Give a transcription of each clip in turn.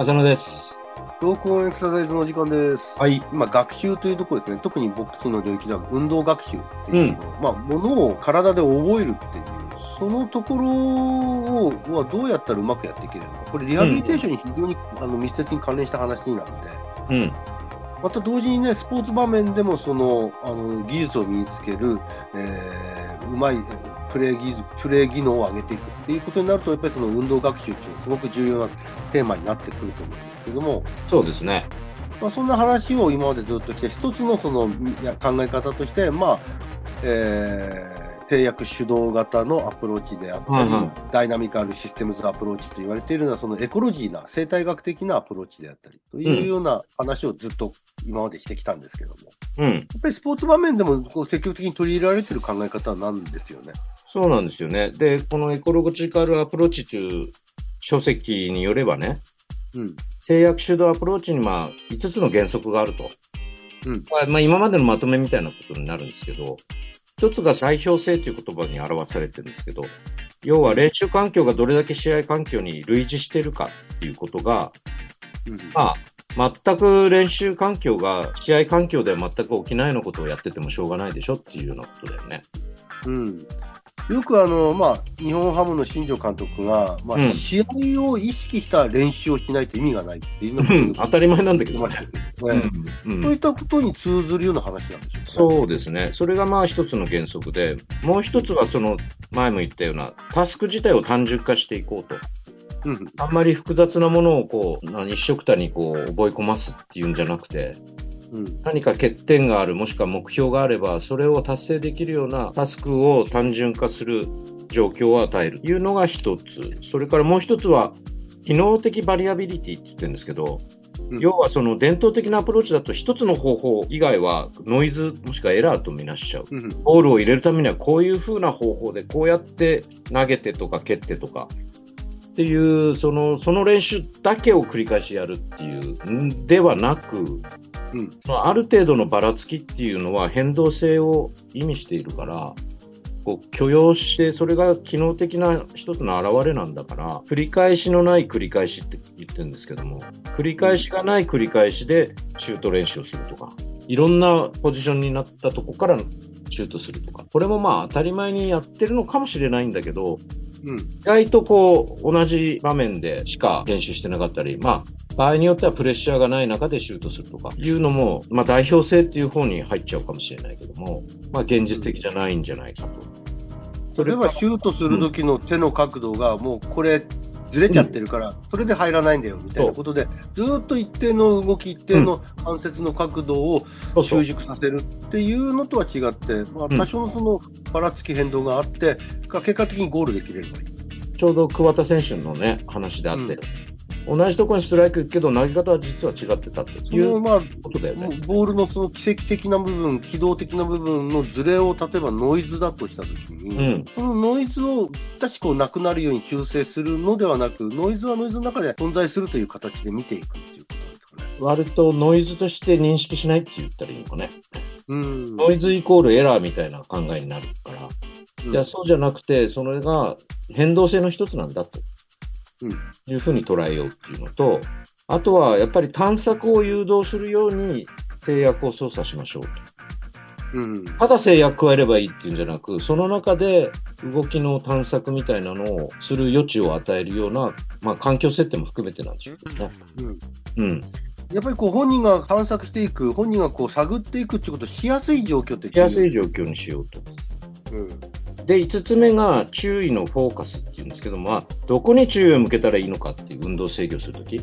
浅野です。同行エクササイズの時間です。はい。今、学習というところですね、特に僕たちの領域では運動学習っていうところ、まあ、ものを体で覚えるっていう、そのところをはどうやったらうまくやっていけるのか、これ、リハビリテーションに非常に、あの密接に関連した話になるので、うん。また同時にね、スポーツ場面でもそのあの技術を身につける、えーうまいプレー技術プレー技能を上げていくっていうことになると、やっぱりその運動学習っていうのはすごく重要なテーマになってくると思うんですけども、そうですね。まあ、そんな話を今までずっとして、一つのその考え方として、まあえー制約主導型のアプローチであったり、はいはい dynamical systems approach と言われているのは、そのエコロジーな、生態学的なアプローチであったりというような話をずっと今までしてきたんですけども、うん。やっぱりスポーツ場面でもこう積極的に取り入れられている考え方なんですよね。そうなんですよね。で、このエコロジカルアプローチという書籍によればね、うん。制約主導アプローチにまあ5つの原則があると。うんまあまあ、今までのまとめみたいなことになるんですけど、一つが代表性という言葉に表されてるんですけど、要は練習環境がどれだけ試合環境に類似しているかっていうことが、うんまあ、全く練習環境が試合環境では全く起きないようなことをやっててもしょうがないでしょっていうようなことだよね。うん、よくあの、まあ、日本ハムの新庄監督が、まあうん。試合を意識した練習をしないと意味がないっていうのうん。当たり前なんだけどね。そういったことに通ずるような話なんでしょうか、そうですね。それがまあ一つの原則で、もう一つはその前も言ったようなタスク自体を単純化していこうと。うん。あんまり複雑なものをこう、何一緒くたにこう覚え込ますっていうんじゃなくて、うん何か欠点がある、もしくは目標があれば、それを達成できるようなタスクを単純化する状況を与えるというのが一つ。それからもう一つは、機能的 variability って言ってるんですけど、うん要はその伝統的なアプローチだと一つの方法以外はノイズもしくはエラーとみなしちゃう。うんボールを入れるためにはこういう風な方法でこうやって投げてとか蹴ってとかっていうそのその練習だけを繰り返しやるっていうんではなく、うん。ある程度のばらつきっていうのは変動性を意味しているからこう許容してそれが機能的な一つの表れなんだから繰り返しのない繰り返しって言ってるんですけども繰り返しがない繰り返しでシュート練習をするとかいろんなポジションになったとこからシュートするとか。これもまあ当たり前にやってるのかもしれないんだけどうん意外とこう同じ場面でしか練習してなかったり、まあ、場合によってはプレッシャーがない中でシュートするとかいうのも、まあ、代表性っていう方に入っちゃうかもしれないけども、まあ、現実的じゃないんじゃないかと。例えばシュートする時の手の角度がもうこれずれちゃってるから、それで入らないんだよみたいなことで、ずーっと一定の動き、一定の関節の角度を習熟させるっていうのとは違って、まあ、うん。多少のそのばらつき変動があって、結果的にゴールできれればいい。ちょうど桑田選手のね、話であって、同じところにストライクけど、投げ方は実は違ってたってそいうのまあことだよね。ボールのその奇跡的な部分、機動的な部分のズレを例えばノイズだとしたときに、うんそのノイズをぴったしこうなくなるように修正するのではなく、ノイズはノイズの中で存在するという形で見ていくっていうことですかね。割とノイズとして認識しないって言ったらいいのかね。うんノイズイコールエラーみたいな考えになるから。うんいや、そうじゃなくて、それが変動性の一つなんだとうんいうふうに捉えようっていうのと、あとはやっぱり探索を誘導するように制約を操作しましょうと。うんただ制約加えればいいっていうんじゃなく、その中で動きの探索みたいなのをする余地を与えるような、まあ、環境設定も含めてなんでしょうね。うんうん。やっぱりこう本人が探索していく、本人がこう探っていくっていうことをしやすい状況ってしやすい。い状況にしようと。うんで、5つ目が注意のフォーカスっていうんですけども、まあ、どこに注意を向けたらいいのかっていう運動制御するとき、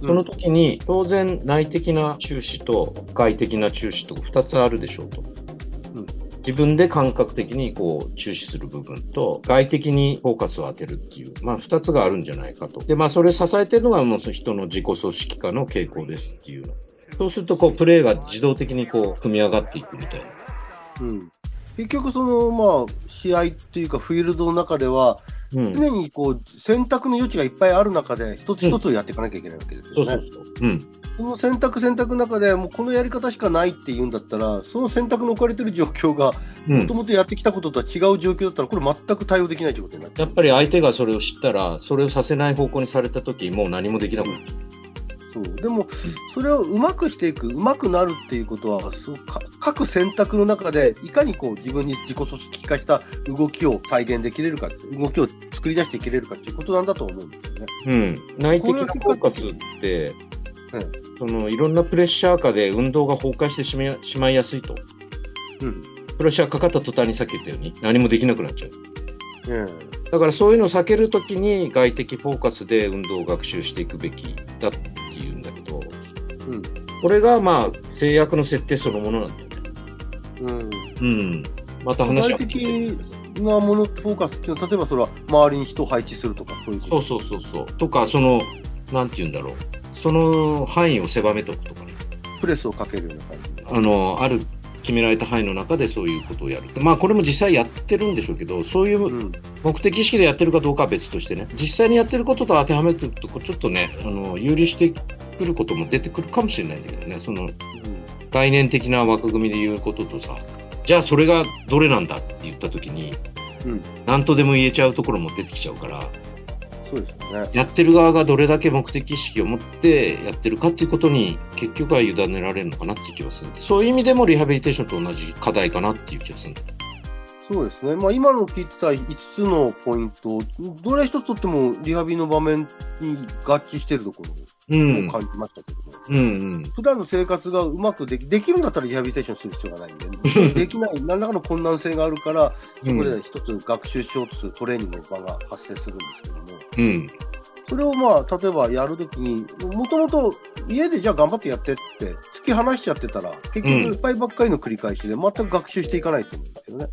その時に当然内的な注視と外的な注視と2つあるでしょうと。うん自分で感覚的にこう注視する部分と外的にフォーカスを当てるっていう、まあ2つがあるんじゃないかと。で、まあそれ支えてるのがもうその人の自己組織化の傾向ですっていうの。そうするとこうプレーが自動的にこう組み上がっていくみたいな。うん結局そのまあ試合っていうかフィールドの中ではうん。常にこう選択の余地がいっぱいある中で一つ一つをやっていかなきゃいけないわけですよね。そうそうそう。うん。その選択選択の中でもうこのやり方しかないっていうんだったらその選択の置かれてる状況がうんもともとやってきたこととは違う状況だったらこれ全く対応できないということになっ。やっぱり相手がそれを知ったら、それをさせない方向にされた時もう何もできなくなっちゃう。そうでも、それをうまくしていく、うまくなるっていうことは、そうか各選択の中で、いかにこう自分に自己組織化した動きを再現できれるか、動きを作り出していけれるかっていうことなんだと思うんですよね。うん、内的な包括って、そのいろんなプレッシャー下で運動が崩壊してしまいしまいやすいと。うん。プレッシャーかかった途端にさっき言ったように何もできなくなっちゃう。えだからそういうのを避けるときに外的フォーカスで運動を学習していくべきだっんだけど、うんこれがまあ制約の設定そのものなんだよね。うん。うん。また具体話は。的なもの、フォーカスっていうのは、例えばそれは周りに人を配置するとか、そういうこと？そうそうそうそう。とか、その、なんて言うんだろう。その範囲を狭めとくとかね。プレスをかけるような感じ？あの、ある決められた範囲の中でそういうことをやる。まあこれも実際やってるんでしょうけど、そういううん。目的意識でやってるかどうかは別としてね、実際にやってることと当てはめてると、ちょっとね、あの、有利してくることも出てくるかもしれないんだけどね、その概念的な枠組みで言うこととさ、じゃあそれがどれなんだって言ったときに、うん。何とでも言えちゃうところも出てきちゃうから、そうですよね。やってる側がどれだけ目的意識を持ってやってるかっていうことに結局は委ねられるのかなっていう気がするそういう意味でもリハビリテーションと同じ課題かなっていう気がするんだそうですね。まあ、今の聞いてた5つのポイント、どれ一つとってもリハビリの場面に合致しているとこうんろ？を感じましたけども、うんうん。普段の生活がうまくできできるんだったらリハビリテーションする必要がないんで、できない、何らかの困難性があるから、そこで一つ学習しようとするトレーニングの場が発生するんですけども、うん。それをまあ、例えばやるときに、もともと家でじゃあ頑張ってやってって、突き放しちゃってたら、結局うん。いっぱいばっかりの繰り返しで、全く学習していかないと思うんですよね。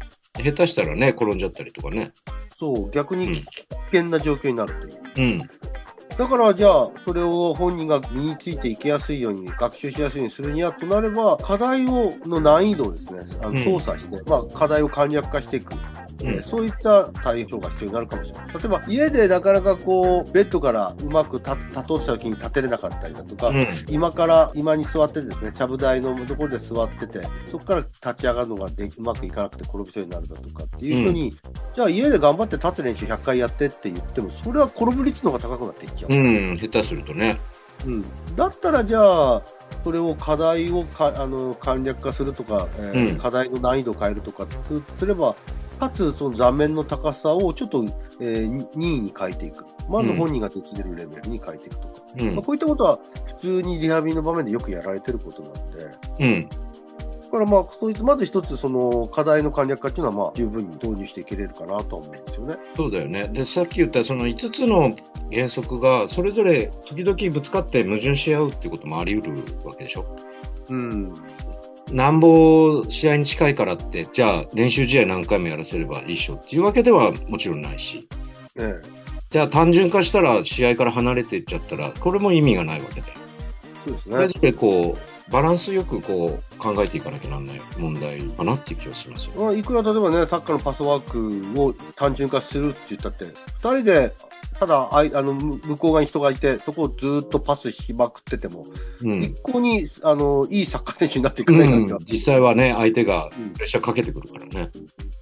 下手したらね転んじゃったりとかね。そう、逆にうん危険な状況になるという。うんだからじゃあ、それを本人が身についていきやすいように、学習しやすいようにするにはとなれば、課題をの難易度をですね、あうん。の操作して、まあ、課題を簡略化していく、えーうん。そういった対応が必要になるかもしれない。例えば、家でなかなかこう、ベッドからうまく立立とうとした時に立てれなかったりだとか、うん。今から今に座ってですね、ちゃぶ台のところで座ってて、そこから立ち上がるのがでうまくいかなくて転びそうになるだとかっていう人に、じゃあ家で頑張って立つ練習100回やってって言っても、それは転ぶ率の方が高くなっていっちゃう。うん。下手するとね。うん、だったらじゃあ、それを課題をかあの簡略化するとか、えーうん。課題の難易度を変えるとかすすれば、かつその座面の高さをちょっと、えーに任意に変えていく。まず本人ができるレベルに変えていくとか。うんまあ、こういったことは普通にリハビリの場面でよくやられてることなんで、うんだからまあ、そういったまず一つその課題の簡略化っていうのはまあ十分に導入していけれるかなとは思うんですよね。そうだよねでさっき言ったその5つの原則がそれぞれ時々ぶつかって矛盾し合うっていうこともあり得るわけでしょ？うん。なんぼ試合に近いからって、じゃあ練習試合何回もやらせればいいっしょっていうわけではもちろんないし、ええ。じゃあ単純化したら試合から離れていっちゃったら、これも意味がないわけで。そうですねそれぞ。れこう、バランスよくこう考えていかなきゃなんない問題かなっていう気がしますよ。まあ、いくら例えばね、タッカーのパスワークを単純化するって言ったって、2人で、ただあいあのむ向こう側に人がいて、そこをずっとパスしまくってても、うん一。向にあのいいサッカー選手になっていかうないから、ん、実際はね、相手がうんプレッシャーかけてくるからね。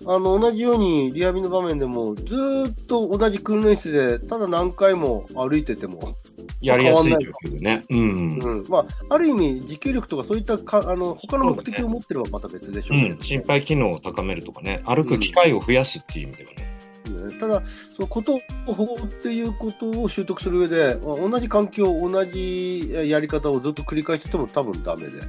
あの同じようにリハビリの場面でも、ずーっと同じ訓練室で、ただ何回も歩いてても、やりやすい状況でね。うん。うんまあ、ある意味、持久力とかそういったかあの他の目的を持ってればまた別でしょうけど、うん、心肺機能を高めるとかね、歩く機会を増やすっていう意味ではね。ねただ、そのことを保護っていうことを習得する上で、まあ同じ環境、同じえやり方をずっと繰り返してても多分ダメで。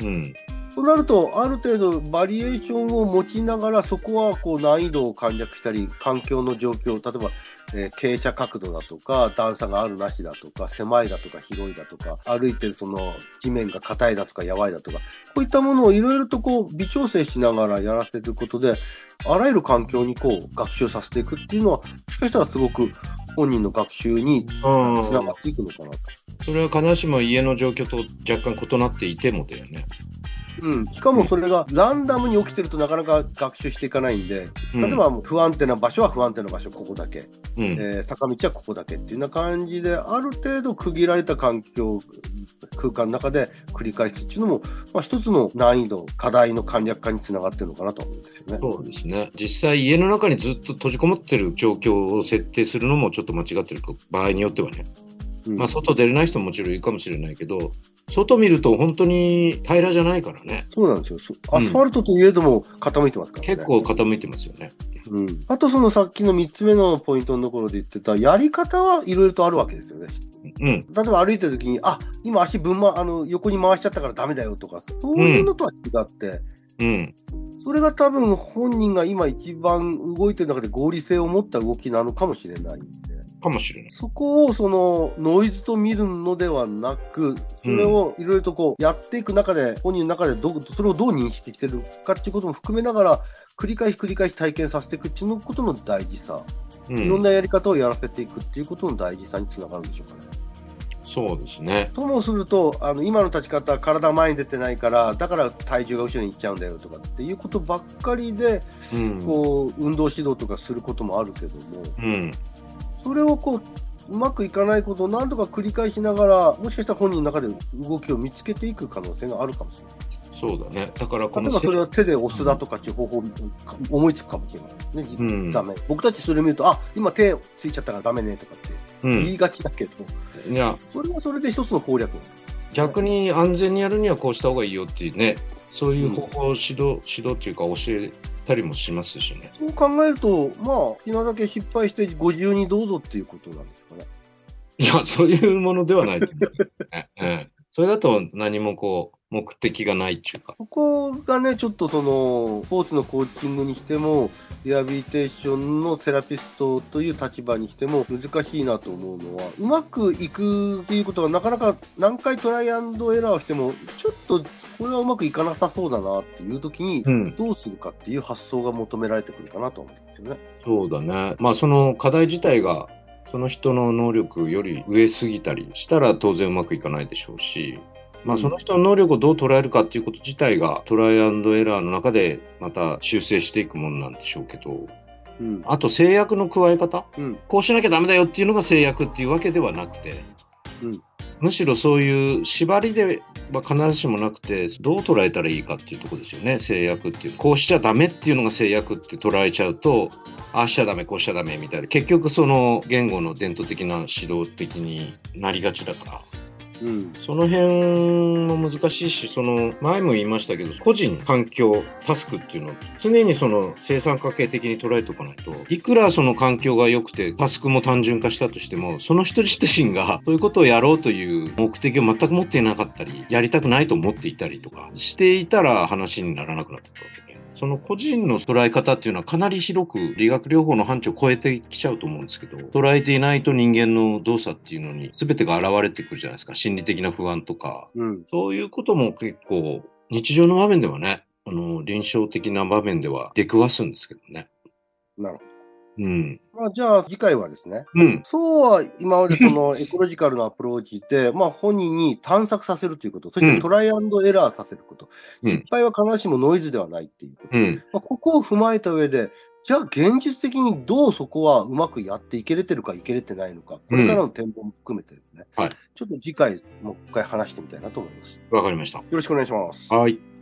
うん。となると、ある程度バリエーションを持ちながら、そこはこう難易度を簡略したり、環境の状況、例えば、えー傾斜角度だとか、段差があるなしだとか、狭いだとか、広いだとか、歩いてるその地面が硬いだとか、やばいだとか、こういったものをいろいろとこう微調整しながらやらせることで、あらゆる環境にこう学習させていくっていうのは、もしかしたらすごく本人の学習につながっていくのかなと。それは必ずしも家の状況と若干異なっていてもだよね。うん、しかもそれがランダムに起きてるとなかなか学習していかないんで、うん例えばもう不安定な場所は不安定な場所、ここだけ、うん。えー坂道はここだけっていうような感じで、ある程度区切られた環境、空間の中で繰り返すっていうのも、まあ、一つの難易度、課題の簡略化につながってるのかなと思うんですよね。そうですね。実際家の中にずっと閉じこもってる状況を設定するのもちょっと間違ってるか場合によってはね。うんまあ、外出れない人ももちろんいるかもしれないけど、外見ると本当に平らじゃないからね。そうなんですよ。そアスファルトといえども傾いてますからね。結構傾いてますよね。うん。あとそのさっきの3つ目のポイントのところで言ってた、やり方はいろいろとあるわけですよね。うん。例えば歩いてる時に、あ、今足ぶんま、あの、横に回しちゃったからダメだよとか、そういうのとは違って、うん。それが多分本人が今一番動いてる中で合理性を持った動きなのかもしれないんで。かもしれない。そこをそのノイズと見るのではなく、それをいろいろとこうやっていく中で、本人の中でどうそれをどう認識しているかっていうことも含めながら、繰り返し繰り返し体験させていくっていうのことの大事さ、うん、いろんなやり方をやらせていくっていうことの大事さにつながるんでしょうかね。そうですね。ともすると、あの今の立ち方、体前に出てないから、だから体重が後ろに行っちゃうんだよとかっていうことばっかりで、うん。こう運動指導とかすることもあるけども、うん。それをこううまくいかないことを何度か繰り返しながら、もしかしたら本人の中で動きを見つけていく可能性があるかもしれない。そうだね。だからこの例えばそれは手で押すだとかっていう方法を思いつくかもしれないね、うんダメ。僕たちそれ見ると、あ今手ついちゃったからダメねとかってうん。言いがちだけど、いや、それはそれで一つの攻略。逆に安全にやるにはこうした方がいいよっていうね、そういう方法を指導、指導っていうか教えたりもしますしね。そう考えると、まあ、好きなだけ失敗してご自由にどうぞっていうことなんですかね。いや、そういうものではないと思う、ね。うん。それだと何もこう、目的がないっていうか。ここがね、ちょっとその、スポーツのコーチングにしても、リハビリテーションのセラピストという立場にしても難しいなと思うのは、うまくいくっていうことがなかなか何回トライアンドエラーをしても、ちょっとこれはうまくいかなさそうだなっていう時に、うん。どうするかっていう発想が求められてくるかなと思うんですよね。そうだね。まあその課題自体が、その人の能力より上すぎたりしたら当然うまくいかないでしょうし、まあ、その人の能力をどう捉えるかっていうこと自体がトライアンドエラーの中でまた修正していくものなんでしょうけど、うん。あと制約の加え方、うん。こうしなきゃダメだよっていうのが制約っていうわけではなくて、うんむしろそういう縛りでは必ずしもなくて、どう捉えたらいいかっていうところですよね、制約っていう。こうしちゃダメっていうのが制約って捉えちゃうと、ああしちゃダメ、こうしちゃダメみたいな、結局その言語の伝統的な指導的になりがちだから。うん。その辺も難しいし、その前も言いましたけど、個人、環境、タスクっていうのを常にその生産家系的に捉えておかないと、いくらその環境が良くて、タスクも単純化したとしても、その人自身がそういうことをやろうという目的を全く持っていなかったり、やりたくないと思っていたりとかしていたら話にならなくなってくるわけ。その個人の捉え方っていうのはかなり広く理学療法の範疇を超えてきちゃうと思うんですけど、捉えていないと人間の動作っていうのに全てが現れてくるじゃないですか。心理的な不安とか。うん。そういうことも結構日常の場面ではね、あの、臨床的な場面では出くわすんですけどね。なるほうん。ど。まあ、じゃあ次回はですね、うん。そうは今までその エコロジカルなアプローチで、まあ本人に探索させるということ、そしてトライアンドエラーさせること、うん失敗は必ずしもノイズではないっていうこと、うん。まあ、ここを踏まえた上で、じゃあ現実的にどうそこはうまくやっていけれてるかいけれてないのか、これからの展望も含めてですね、はいちょっと次回もう一回話してみたいなと思います。よわかりました。ろしくお願いします。はい。